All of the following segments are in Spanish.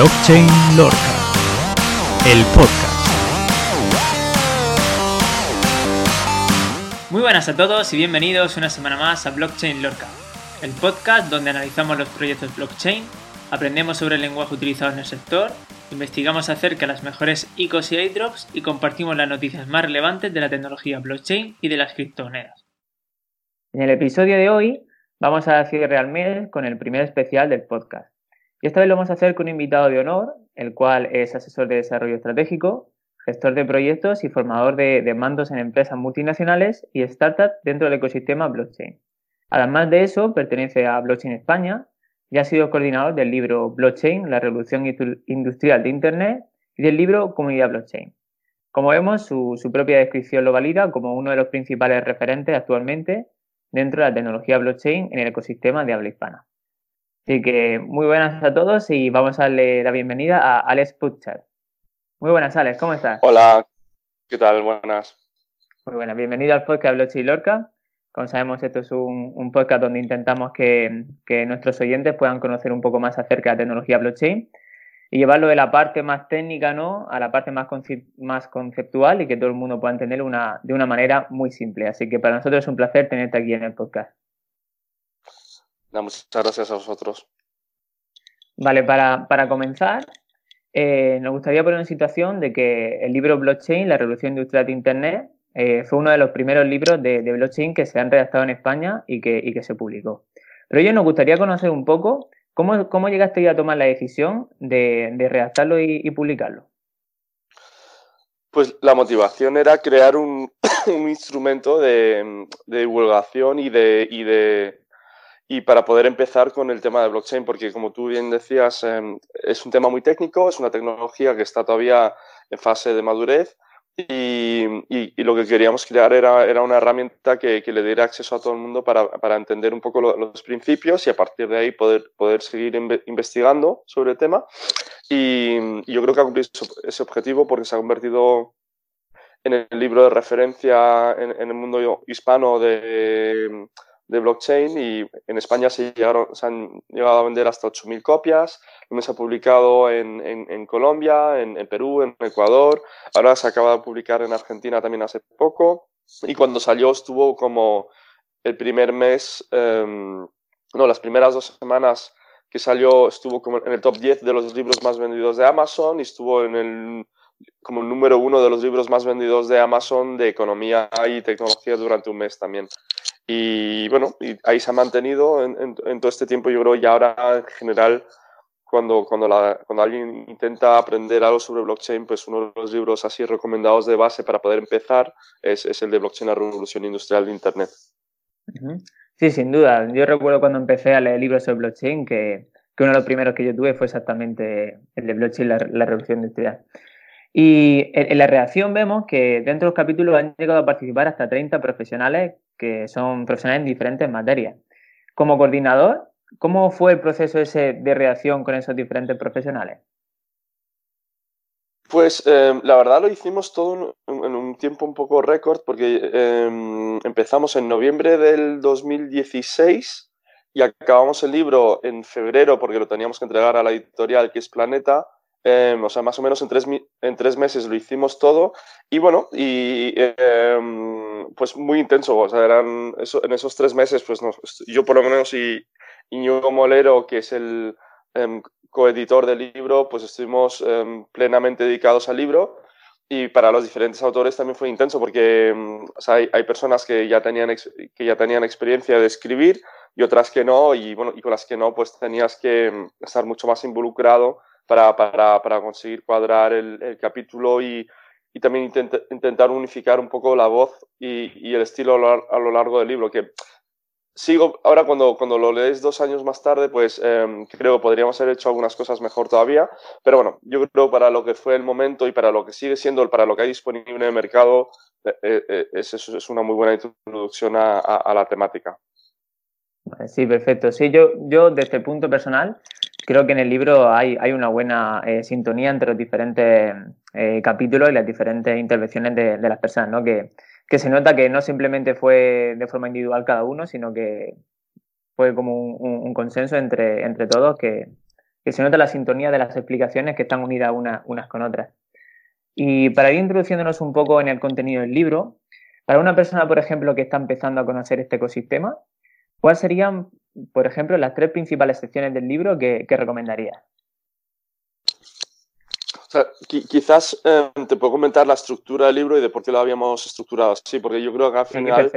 Blockchain Lorca, el podcast. Muy buenas a todos y bienvenidos una semana más a Blockchain Lorca, el podcast donde analizamos los proyectos blockchain, aprendemos sobre el lenguaje utilizado en el sector, investigamos acerca de las mejores ICOs y airdrops y compartimos las noticias más relevantes de la tecnología blockchain y de las criptomonedas. En el episodio de hoy vamos a cierre al mes con el primer especial del podcast. Y esta vez lo vamos a hacer con un invitado de honor, el cual es asesor de desarrollo estratégico, gestor de proyectos y formador de, mandos en empresas multinacionales y startups dentro del ecosistema blockchain. Además de eso, pertenece a Blockchain España y ha sido coordinador del libro Blockchain, la revolución industrial de Internet y del libro Comunidad Blockchain. Como vemos, su, su propia descripción lo valida como uno de los principales referentes actualmente dentro de la tecnología blockchain en el ecosistema de habla hispana. Así que muy buenas a todos y vamos a darle la bienvenida a Alex Putcher. Muy buenas, Alex, ¿cómo estás? Hola, ¿qué tal? Buenas. Muy buenas, bienvenido al podcast Blockchain Lorca. Como sabemos, esto es un, podcast donde intentamos que, nuestros oyentes puedan conocer un poco más acerca de la tecnología blockchain y llevarlo de la parte más técnica ¿no? a la parte más, más conceptual y que todo el mundo pueda entender una, de una manera muy simple. Así que para nosotros es un placer tenerte aquí en el podcast muchas gracias a vosotros. Vale, para, para comenzar, eh, nos gustaría poner en situación de que el libro Blockchain, la revolución industrial de Internet, eh, fue uno de los primeros libros de, blockchain que se han redactado en España y que, y que se publicó. Pero yo nos gustaría conocer un poco cómo, cómo llegaste a tomar la decisión de, de redactarlo y, publicarlo. Pues la motivación era crear un, un instrumento de, de divulgación y de, y de, y para poder empezar con el tema de blockchain, porque como tú bien decías, em, es un tema muy técnico, es una tecnología que está todavía en fase de madurez y, y, lo que queríamos crear era, era una herramienta que, que, le diera acceso a todo el mundo para, para entender un poco los principios y a partir de ahí poder, poder seguir investigando sobre el tema. Y, yo creo que ha cumplido ese objetivo porque se ha convertido en el libro de referencia en, en el mundo hispano de de blockchain y en España se, han llegado a vender hasta 8.000 copias. Lo se ha publicado en, en, Colombia, en, Perú, en Ecuador. Ahora se acaba de publicar en Argentina también hace poco. Y cuando salió estuvo como el primer mes, em, no, las primeras dos semanas que salió estuvo como en el top 10 de los libros más vendidos de Amazon y estuvo en el como el número uno de los libros más vendidos de Amazon de economía y tecnología durante un mes también. Y bueno, y ahí se ha mantenido en, todo este tiempo, yo creo, y ahora en general, cuando, cuando, cuando alguien intenta aprender algo sobre blockchain, pues uno de los libros así recomendados de base para poder empezar es, es el de Blockchain, la revolución industrial de Internet. Sí, sin duda. Yo recuerdo cuando empecé a leer libros sobre blockchain que, que uno de los primeros que yo tuve fue exactamente el de blockchain, la, la revolución industrial. Y en, la reacción vemos que dentro de los capítulos han llegado a participar hasta 30 profesionales que son profesionales en diferentes materias. Como coordinador, ¿cómo fue el proceso ese de reacción con esos diferentes profesionales? Pues em, la verdad lo hicimos todo en, un tiempo un poco récord porque em, empezamos en noviembre del 2016 y acabamos el libro en febrero porque lo teníamos que entregar a la editorial que es Planeta Em, o sea, más o menos en tres, en tres meses lo hicimos todo y bueno, y em, pues muy intenso, o sea, eran en esos tres meses, pues yo por lo menos y Iñigo Molero, que es el em, coeditor del libro, pues estuvimos plenamente dedicados al libro y para los diferentes autores también fue intenso porque o sea, hay, hay, personas que ya, tenían que ya tenían experiencia de escribir y otras que no, y bueno, y con las que no, pues tenías que estar mucho más involucrado para, para, para conseguir cuadrar el, el capítulo y, y también intentar unificar un poco la voz y, y el estilo a lo, largo del libro, que sigo, ahora cuando, cuando lo lees dos años más tarde, pues eh, creo que podríamos haber hecho algunas cosas mejor todavía, pero bueno, yo creo para lo que fue el momento y para lo que sigue siendo, para lo que hay disponible en el mercado, eh, eh, es, es, una muy buena introducción a, a, a la temática. Sí, perfecto. Sí, yo, yo desde el punto personal creo que en el libro hay, una buena eh, sintonía entre los diferentes eh, capítulos y las diferentes intervenciones de, las personas, ¿no? Que, se nota que no simplemente fue de forma individual cada uno, sino que fue como un, consenso entre, entre todos que, que se nota la sintonía de las explicaciones que están unidas unas con otras. Y para ir introduciéndonos un poco en el contenido del libro, para una persona, por ejemplo, que está empezando a conocer este ecosistema, ¿cuáles serían, por ejemplo, las tres principales secciones del libro que, que recomendarías? quizás eh, te puedo comentar la estructura del libro y de por qué lo habíamos estructurado así, porque yo creo que al final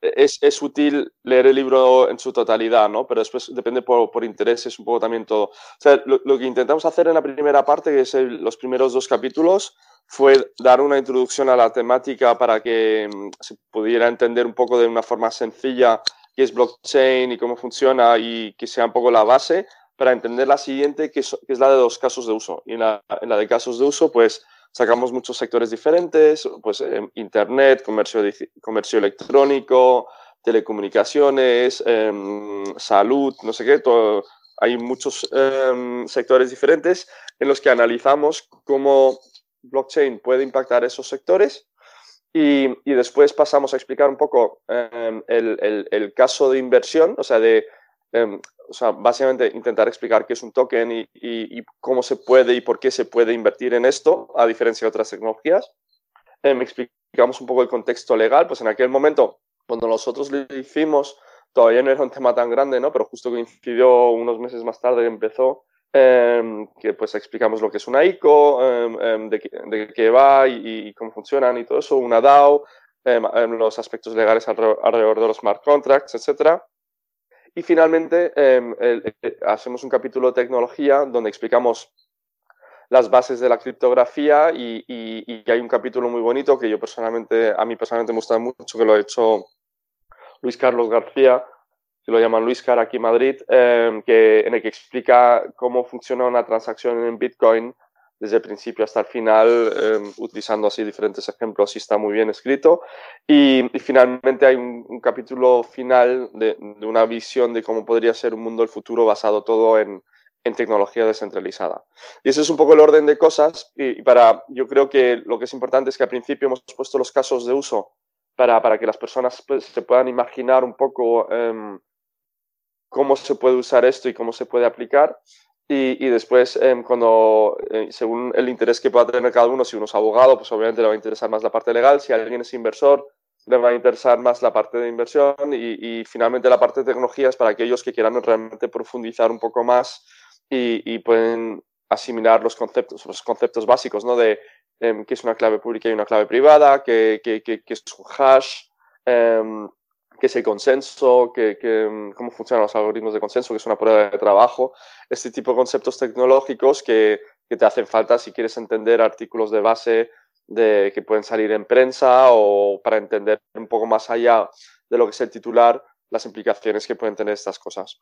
es, es, útil leer el libro en su totalidad, ¿no? Pero después depende por, por intereses un poco también todo. O sea, lo, que intentamos hacer en la primera parte, que es los primeros dos capítulos, fue dar una introducción a la temática para que mm, se pudiera entender un poco de una forma sencilla qué es blockchain y cómo funciona y que sea un poco la base para entender la siguiente, que es, la de los casos de uso. Y en la, de casos de uso, pues sacamos muchos sectores diferentes, pues em, Internet, comercio, comercio electrónico, telecomunicaciones, em, salud, no sé qué, todo, hay muchos em, sectores diferentes en los que analizamos cómo blockchain puede impactar esos sectores y, y después pasamos a explicar un poco el, el, el, caso de inversión, o sea, de o sea, básicamente intentar explicar qué es un token y, cómo se puede y por qué se puede invertir en esto, a diferencia de otras tecnologías. Eh, explicamos un poco el contexto legal, pues en aquel momento, cuando nosotros lo hicimos, todavía no era un tema tan grande, ¿no? Pero justo coincidió unos meses más tarde que empezó, em, que pues explicamos lo que es una ICO, em, em, de, qué va y, cómo funcionan y todo eso, una DAO, los aspectos legales alrededor, de los smart contracts, etcétera. Y finalmente em, hacemos un capítulo de tecnología donde explicamos las bases de la criptografía y, hay un capítulo muy bonito que yo personalmente, a mí personalmente me gusta mucho, que lo ha hecho Luis Carlos García, que lo llaman Luis Car aquí en Madrid, em, que, en el que explica cómo funciona una transacción en Bitcoin desde el principio hasta el final, em, utilizando así diferentes ejemplos y está muy bien escrito. Y, finalmente hay un, capítulo final de, una visión de cómo podría ser un mundo del futuro basado todo en, en, tecnología descentralizada. Y ese es un poco el orden de cosas y, para, yo creo que lo que es importante es que al principio hemos puesto los casos de uso para, para que las personas pues, se puedan imaginar un poco em, cómo se puede usar esto y cómo se puede aplicar. Y, después, em, cuando, eh, según el interés que pueda tener cada uno, si uno es abogado, pues obviamente le va a interesar más la parte legal. Si alguien es inversor, le va a interesar más la parte de inversión. Y, finalmente, la parte de tecnología es para aquellos que quieran realmente profundizar un poco más y, pueden asimilar los conceptos, los conceptos básicos, ¿no? De em, qué es una clave pública y una clave privada, qué, qué, qué, es un hash. Qué es el consenso, que, mm, cómo funcionan los algoritmos de consenso, que es una prueba de trabajo, este tipo de conceptos tecnológicos que, te hacen falta si quieres entender artículos de base de, que pueden salir en prensa o para entender un poco más allá de lo que es el titular, las implicaciones que pueden tener estas cosas.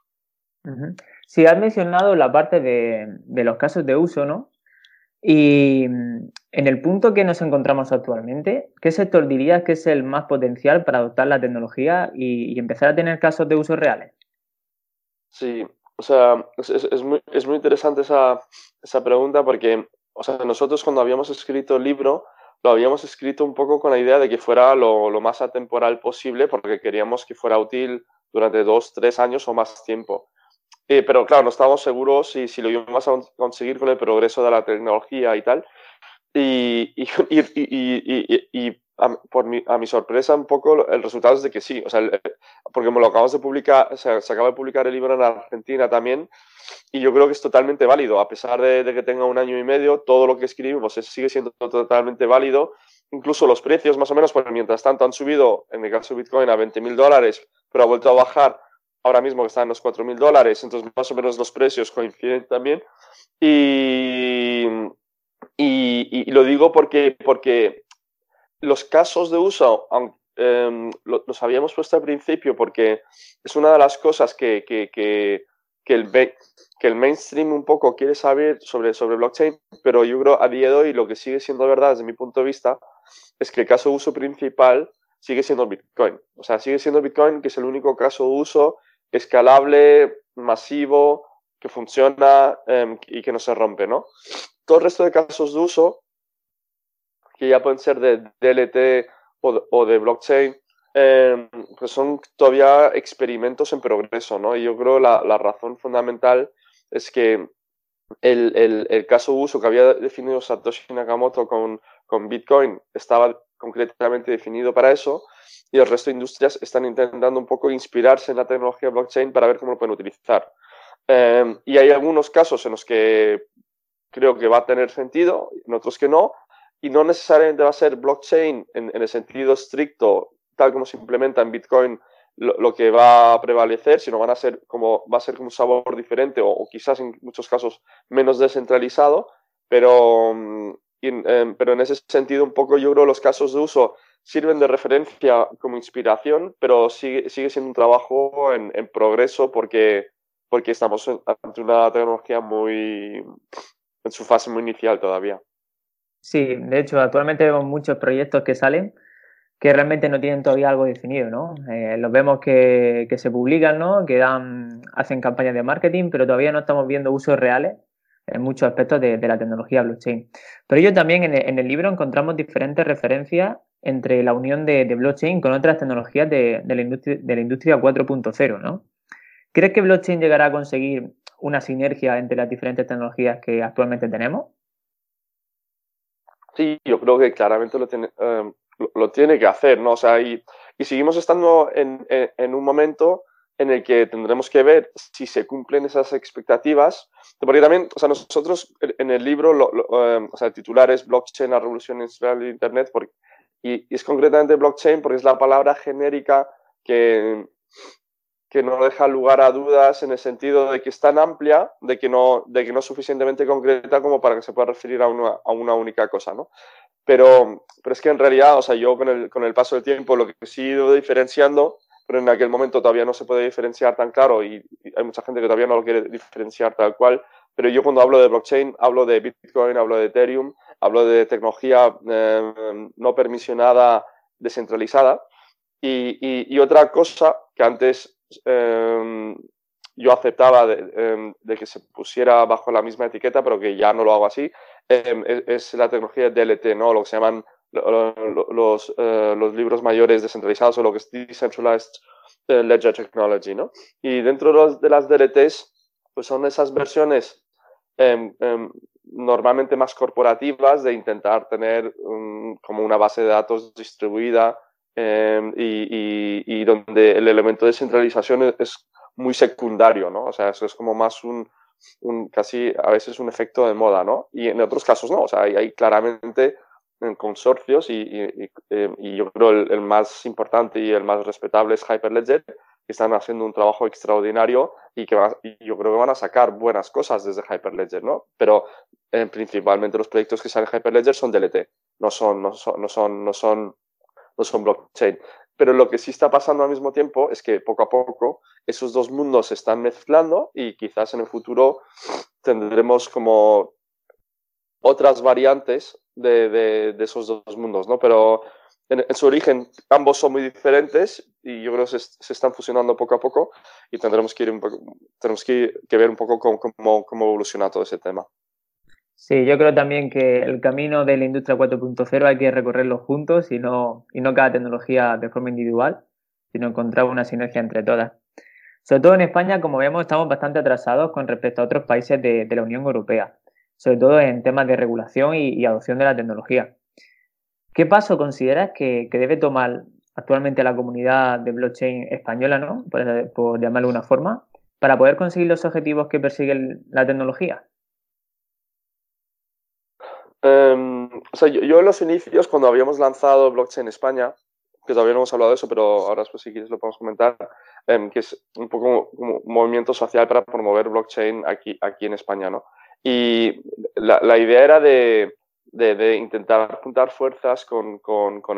Sí, has mencionado la parte de, de los casos de uso, ¿no? Y mm, en el punto que nos encontramos actualmente, ¿qué sector dirías que es el más potencial para adoptar la tecnología y, empezar a tener casos de uso reales? Sí, o sea, es, muy, interesante esa, pregunta porque, o sea, nosotros cuando habíamos escrito el libro, lo habíamos escrito un poco con la idea de que fuera lo, lo más atemporal posible porque queríamos que fuera útil durante dos, tres años o más tiempo. Eh, pero claro, no estábamos seguros si, si lo íbamos a conseguir con el progreso de la tecnología y tal. Y, y, y, y a, por mi, a mi sorpresa, un poco el resultado es de que sí. O sea, porque me lo acabamos de publicar, o sea, se acaba de publicar el libro en Argentina también. Y yo creo que es totalmente válido. A pesar de, de que tenga un año y medio, todo lo que escribimos sigue siendo totalmente válido. Incluso los precios, más o menos, porque mientras tanto han subido, en el caso de Bitcoin, a 20 mil dólares, pero ha vuelto a bajar ahora mismo que está en los 4.000 dólares, entonces más o menos los precios coinciden también. Y, y, lo digo porque, porque los casos de uso, eh, los habíamos puesto al principio porque es una de las cosas que, que, que, que el, que el mainstream un poco quiere saber sobre, sobre blockchain, pero yo creo a día de hoy lo que sigue siendo verdad desde mi punto de vista es que el caso de uso principal sigue siendo Bitcoin. O sea, sigue siendo Bitcoin que es el único caso de uso escalable, masivo, que funciona em, y que no se rompe, ¿no? Todo el resto de casos de uso, que ya pueden ser de DLT o de, blockchain, em, pues son todavía experimentos en progreso, ¿no? Y yo creo la, la razón fundamental es que el, el, caso de uso que había definido Satoshi Nakamoto con, con Bitcoin estaba concretamente definido para eso y el resto de industrias están intentando un poco inspirarse en la tecnología blockchain para ver cómo lo pueden utilizar. Em, y hay algunos casos en los que creo que va a tener sentido, en otros que no, y no necesariamente va a ser blockchain en, el sentido estricto, tal como se implementa en Bitcoin, lo, que va a prevalecer, sino van a ser como, va a ser como un sabor diferente o, quizás en muchos casos menos descentralizado, pero, em, pero en ese sentido un poco yo creo los casos de uso sirven de referencia como inspiración, pero sigue, sigue siendo un trabajo en, en progreso porque porque estamos ante una tecnología muy en su fase muy inicial todavía. Sí, de hecho, actualmente vemos muchos proyectos que salen que realmente no tienen todavía algo definido, ¿no? Eh, los vemos que, se publican, ¿no? Que dan, hacen campañas de marketing, pero todavía no estamos viendo usos reales en muchos aspectos de, la tecnología blockchain. Pero yo también en el, libro encontramos diferentes referencias entre la unión de, blockchain con otras tecnologías de, la industria, de la industria 4.0, ¿no? ¿Crees que blockchain llegará a conseguir una sinergia entre las diferentes tecnologías que actualmente tenemos? Sí, yo creo que claramente lo tiene, em, lo, tiene que hacer, ¿no? O sea, y, seguimos estando en, un momento en el que tendremos que ver si se cumplen esas expectativas, porque también, o sea, nosotros en el libro, em, o sea, el titular es Blockchain, la revolución industrial de Internet, porque, y, y, es concretamente blockchain porque es la palabra genérica que, que no deja lugar a dudas en el sentido de que es tan amplia, de que no, de que no es suficientemente concreta como para que se pueda referir a una, a una única cosa, ¿no? Pero, pero es que en realidad, o sea, yo con el, con el paso del tiempo lo que he ido diferenciando, pero en aquel momento todavía no se puede diferenciar tan claro y, hay mucha gente que todavía no lo quiere diferenciar tal cual, pero yo cuando hablo de blockchain hablo de Bitcoin, hablo de Ethereum, hablo de tecnología eh, no permisionada descentralizada y, y, y, otra cosa que antes Em, yo aceptaba em, de, que se pusiera bajo la misma etiqueta, pero que ya no lo hago así, em, es, la tecnología DLT, ¿no? Lo que se llaman los, eh, los libros mayores descentralizados o lo que es Decentralized eh, Ledger Technology, ¿no? Y dentro de, las DLTs, pues son esas versiones normalmente más corporativas de intentar tener como una base de datos distribuida Em, y, donde el elemento de centralización es, muy secundario, ¿no? O sea, eso es como más un, casi a veces un efecto de moda, ¿no? Y en otros casos no, o sea, hay, claramente en consorcios y, em, yo creo el, el, más importante y el más respetable es Hyperledger, que están haciendo un trabajo extraordinario y que yo creo que van a sacar buenas cosas desde Hyperledger, ¿no? Pero eh, principalmente los proyectos que salen Hyperledger son DLT, no son, no son, no son, no son no son blockchain. Pero lo que sí está pasando al mismo tiempo es que poco a poco esos dos mundos se están mezclando y quizás en el futuro tendremos como otras variantes de, esos dos mundos, ¿no? Pero en, su origen ambos son muy diferentes y yo creo que se, están fusionando poco a poco y tendremos que, ir un poco, tenemos que, ver un poco cómo, cómo evoluciona todo ese tema. Sí, yo creo también que el camino de la industria 4.0 hay que recorrerlo juntos y no, y no cada tecnología de forma individual, sino encontrar una sinergia entre todas. Sobre todo en España, como vemos, estamos bastante atrasados con respecto a otros países de, la Unión Europea, sobre todo en temas de regulación y, adopción de la tecnología. ¿Qué paso consideras que, debe tomar actualmente la comunidad de blockchain española, ¿no? por, por llamarlo de una forma, para poder conseguir los objetivos que persigue la tecnología? Em, o sea, yo, en los inicios, cuando habíamos lanzado Blockchain España, que todavía no hemos hablado de eso, pero ahora después si quieres lo podemos comentar, em, que es un poco como un movimiento social para promover blockchain aquí, aquí en España, ¿no? Y la, idea era de, intentar juntar fuerzas con,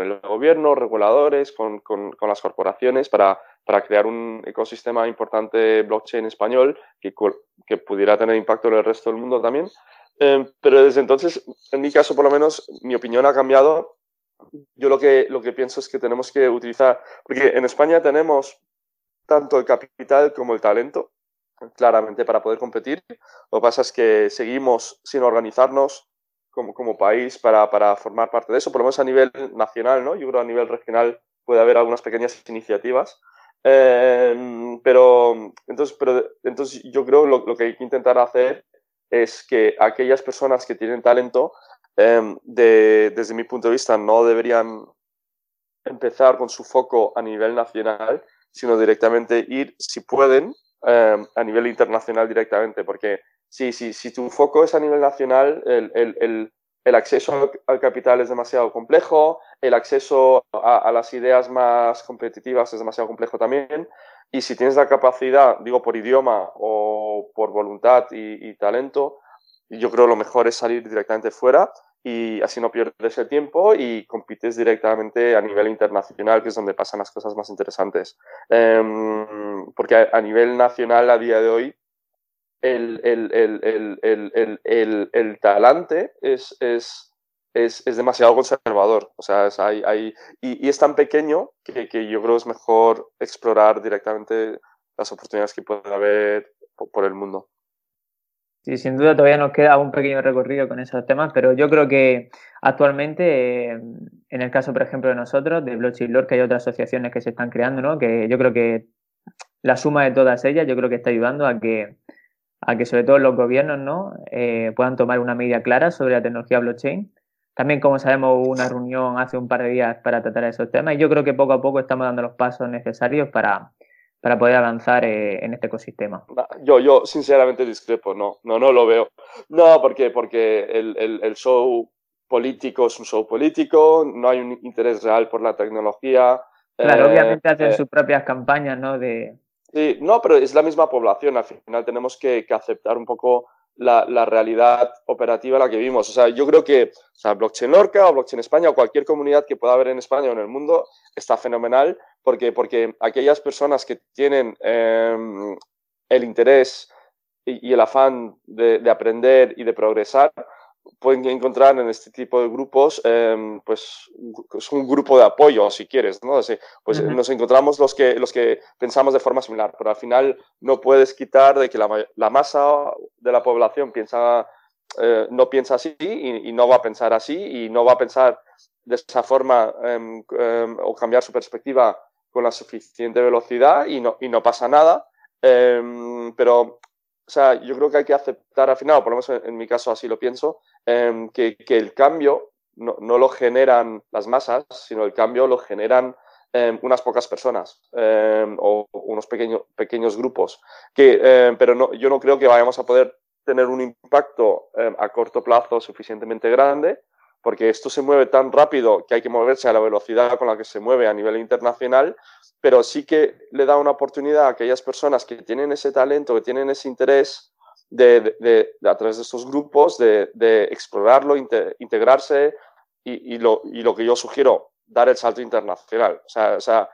el gobierno, reguladores, con, las corporaciones para, crear un ecosistema importante blockchain español que, que pudiera tener impacto en el resto del mundo también. Em, pero desde entonces, en mi caso por lo menos, mi opinión ha cambiado. Yo lo que, lo que pienso es que tenemos que utilizar, porque en España tenemos tanto el capital como el talento, claramente, para poder competir. Lo que pasa es que seguimos sin organizarnos como, como país para, para formar parte de eso, por lo menos a nivel nacional, ¿no? Yo creo a nivel regional puede haber algunas pequeñas iniciativas. Em, pero, entonces, pero entonces yo creo lo, lo que hay que intentar hacer es que aquellas personas que tienen talento, em, desde mi punto de vista, no deberían empezar con su foco a nivel nacional, sino directamente ir, si pueden, em, a nivel internacional directamente, porque si, si, si tu foco es a nivel nacional, el, el, el, acceso al, capital es demasiado complejo, el acceso a, las ideas más competitivas es demasiado complejo también, y si tienes la capacidad, digo por idioma o por voluntad y, y talento, yo creo lo mejor es salir directamente fuera y así no pierdes el tiempo y compites directamente a nivel internacional, que es donde pasan las cosas más interesantes. Em, porque a, nivel nacional a día de hoy el, el, talante es, es, es, es, demasiado conservador. O sea, hay, hay, y, es tan pequeño que, que, yo creo es mejor explorar directamente las oportunidades que puede haber por el mundo. Sí, sin duda todavía nos queda un pequeño recorrido con esos temas, pero yo creo que actualmente, eh, en el caso, por ejemplo, de nosotros, de Blockchain Lore, que hay otras asociaciones que se están creando, ¿no? Que yo creo que la suma de todas ellas, yo creo que está ayudando a que, a que sobre todo los gobiernos, ¿no? Eh, puedan tomar una medida clara sobre la tecnología blockchain. También, como sabemos, hubo una reunión hace un par de días para tratar esos temas y yo creo que poco a poco estamos dando los pasos necesarios para, para poder avanzar eh, en este ecosistema? Yo, yo sinceramente discrepo, no, no, no lo veo. No, porque, porque el, el, el show político es un show político, no hay un interés real por la tecnología. Claro, eh, obviamente hacen eh, sus propias campañas, ¿no? De... Sí, no, pero es la misma población. Al final tenemos que, que aceptar un poco la, realidad operativa la que vivimos. O sea, yo creo que o Blockchain Lorca o Blockchain España o cualquier comunidad que pueda haber en España o en el mundo está fenomenal, porque, porque aquellas personas que tienen em, el interés y, el afán de, aprender y de progresar, pueden encontrar en este tipo de grupos, em, pues es un grupo de apoyo, si quieres, ¿no? pues nos encontramos los que, los que pensamos de forma similar, pero al final no puedes quitar de que la, masa de la población piensa, eh, no piensa así y, no va a pensar así y no va a pensar de esa forma em, o cambiar su perspectiva con la suficiente velocidad y no, y no pasa nada. Pero, o sea, yo creo que hay que aceptar al final, o por lo menos en, mi caso así lo pienso, em, que, que, el cambio no, no, lo generan las masas, sino el cambio lo generan em, unas pocas personas o unos pequeños, pequeños grupos. Que, pero no, yo no creo que vayamos a poder tener un impacto a corto plazo suficientemente grande porque esto se mueve tan rápido que hay que moverse a la velocidad con la que se mueve a nivel internacional, pero sí que le da una oportunidad a aquellas personas que tienen ese talento, que tienen ese interés de, a través de estos grupos, de, explorarlo, integrarse y, lo, que yo sugiero, dar el salto internacional. O sea,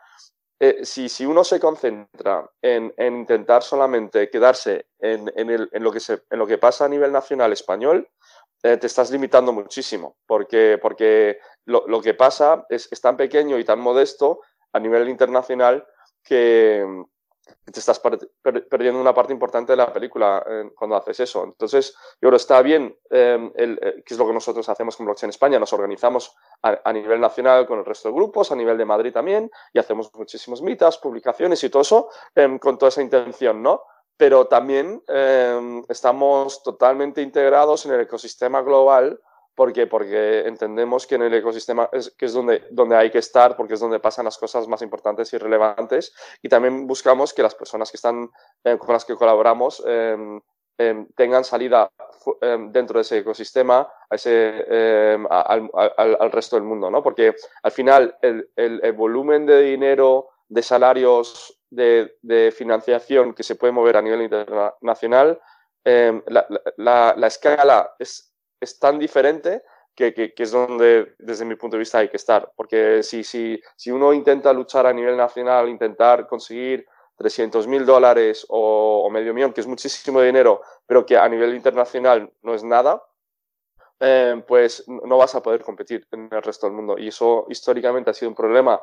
eh, si, uno se concentra en, intentar solamente quedarse en, lo que en lo que pasa a nivel nacional español, eh, te estás limitando muchísimo, porque, porque lo, lo que pasa es, es, tan pequeño y tan modesto a nivel internacional que te estás perdiendo una parte importante de la película eh, cuando haces eso. Entonces, yo creo está bien, eh, el, que es lo que nosotros hacemos con Blockchain España, nos organizamos a, a, nivel nacional con el resto de grupos, a nivel de Madrid también, y hacemos muchísimos mitas, publicaciones y todo eso con toda esa intención, ¿no? Pero también em, estamos totalmente integrados en el ecosistema global porque, porque entendemos que en el ecosistema es, que es donde, donde hay que estar, porque es donde pasan las cosas más importantes y relevantes. Y también buscamos que las personas que están eh, con las que colaboramos em, em, tengan salida dentro de ese ecosistema a ese, al, al, al, resto del mundo, ¿no? Porque al final el, el, el volumen de dinero, de salarios de, financiación que se puede mover a nivel internacional, em, la, escala es, es, tan diferente que, que, es donde, desde mi punto de vista, hay que estar. Porque si, si, si uno intenta luchar a nivel nacional, intentar conseguir 300 mil dólares o, medio millón, que es muchísimo dinero, pero que a nivel internacional no es nada, em, pues no vas a poder competir en el resto del mundo. Y eso históricamente ha sido un problema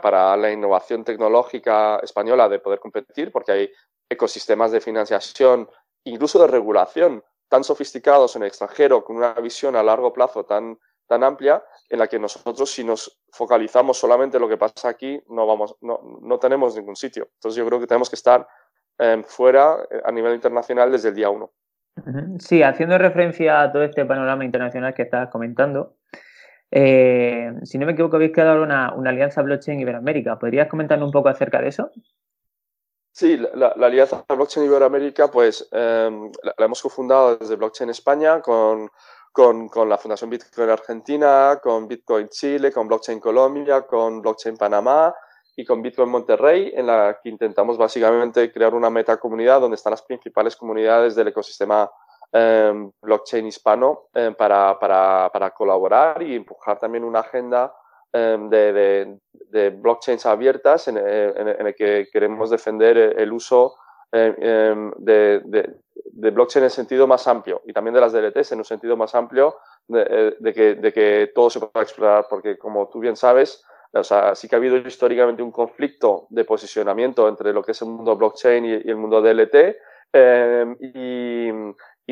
para, la innovación tecnológica española de poder competir, porque hay ecosistemas de financiación, incluso de regulación, tan sofisticados en el extranjero, con una visión a largo plazo tan, tan amplia, en la que nosotros, si nos focalizamos solamente en lo que pasa aquí, no, vamos, no, no tenemos ningún sitio. Entonces yo creo que tenemos que estar eh, fuera eh, a nivel internacional desde el día uno. Sí, haciendo referencia a todo este panorama internacional que estás comentando, eh, si no me equivoco, habéis creado una, una alianza blockchain Iberoamérica. ¿Podrías comentarnos un poco acerca de eso? Sí, la, alianza Blockchain Iberoamérica, pues em, la, hemos cofundado desde Blockchain España con, con, con, la Fundación Bitcoin Argentina, con Bitcoin Chile, con Blockchain Colombia, con Blockchain Panamá y con Bitcoin Monterrey, en la que intentamos básicamente crear una meta comunidad donde están las principales comunidades del ecosistema em, blockchain hispano em, para, para, para, colaborar y empujar también una agenda em, de, de, de, blockchains abiertas en, en, el que queremos defender el uso de, de, blockchain en sentido más amplio y también de las DLTs en un sentido más amplio de, de que, de que todo se pueda explorar, porque como tú bien sabes, o sea, sí que ha habido históricamente un conflicto de posicionamiento entre lo que es el mundo blockchain y, el mundo DLT. Y,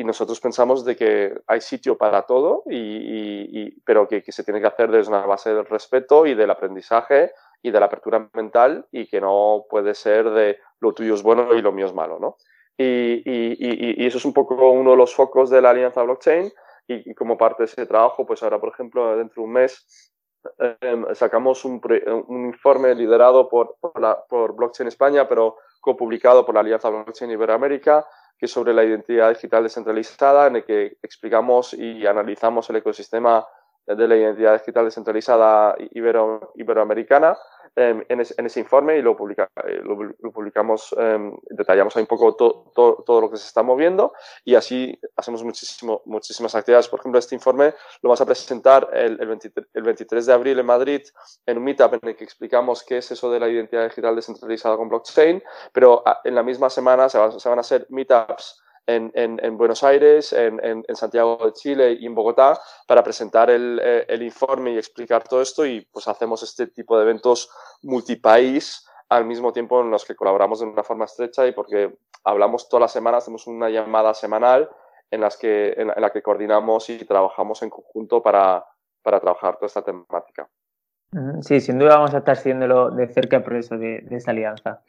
nosotros pensamos de que hay sitio para todo, y, pero que, se tiene que hacer desde una base del respeto y del aprendizaje y de la apertura mental y que no puede ser de lo tuyo es bueno y lo mío es malo, ¿no? Y, eso es un poco uno de los focos de la alianza blockchain y, como parte de ese trabajo, pues ahora, por ejemplo, dentro de un mes Em, sacamos un, un, informe liderado por, por, la, por, Blockchain España, pero copublicado por la Alianza Blockchain Iberoamérica, que es sobre la identidad digital descentralizada, en el que explicamos y analizamos el ecosistema de la identidad digital descentralizada ibero, iberoamericana Em, en, ese informe y lo, eh, publicamos, em, detallamos ahí un poco todo lo que se está moviendo y así hacemos muchísimo, muchísimas actividades. Por ejemplo, este informe lo vamos a presentar el, el, 23, el, 23, de abril en Madrid en un meetup en el que explicamos qué es eso de la identidad digital descentralizada con blockchain, pero ah, en la misma semana se, se van a hacer meetups en, en, en Buenos Aires, en, en, Santiago de Chile y en Bogotá para presentar el, eh, el, informe y explicar todo esto y pues hacemos este tipo de eventos multipaís al mismo tiempo en los que colaboramos de una forma estrecha y porque hablamos todas las semanas, hacemos una llamada semanal en, las que, en, la que coordinamos y trabajamos en conjunto para, para trabajar toda esta temática. Sí, sin duda vamos a estar siguiéndolo de cerca el proceso de, de esta alianza.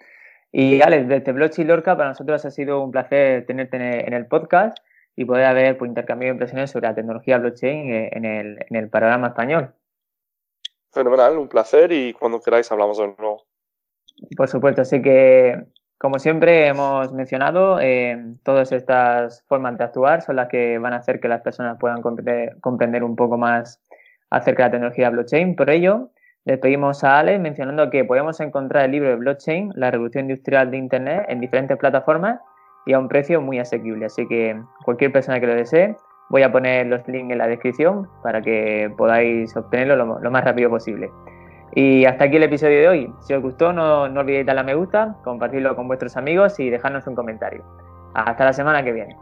Y Alex, desde Blockchain Lorca, para nosotros ha sido un placer tenerte en el podcast y poder haber pues, intercambiado impresiones sobre la tecnología blockchain eh, en el, en el panorama español. Fenomenal, un placer y cuando queráis hablamos de nuevo. Por supuesto, así que como siempre hemos mencionado, eh, todas estas formas de actuar son las que van a hacer que las personas puedan comprender, comprender un poco más acerca de la tecnología blockchain. Por ello, Despedimos a Alex mencionando que podemos encontrar el libro de blockchain, la revolución industrial de Internet, en diferentes plataformas y a un precio muy asequible. Así que cualquier persona que lo desee, voy a poner los links en la descripción para que podáis obtenerlo lo, más rápido posible. Y hasta aquí el episodio de hoy. Si os gustó, no, no olvidéis darle a me gusta, compartirlo con vuestros amigos y dejarnos un comentario. Hasta la semana que viene.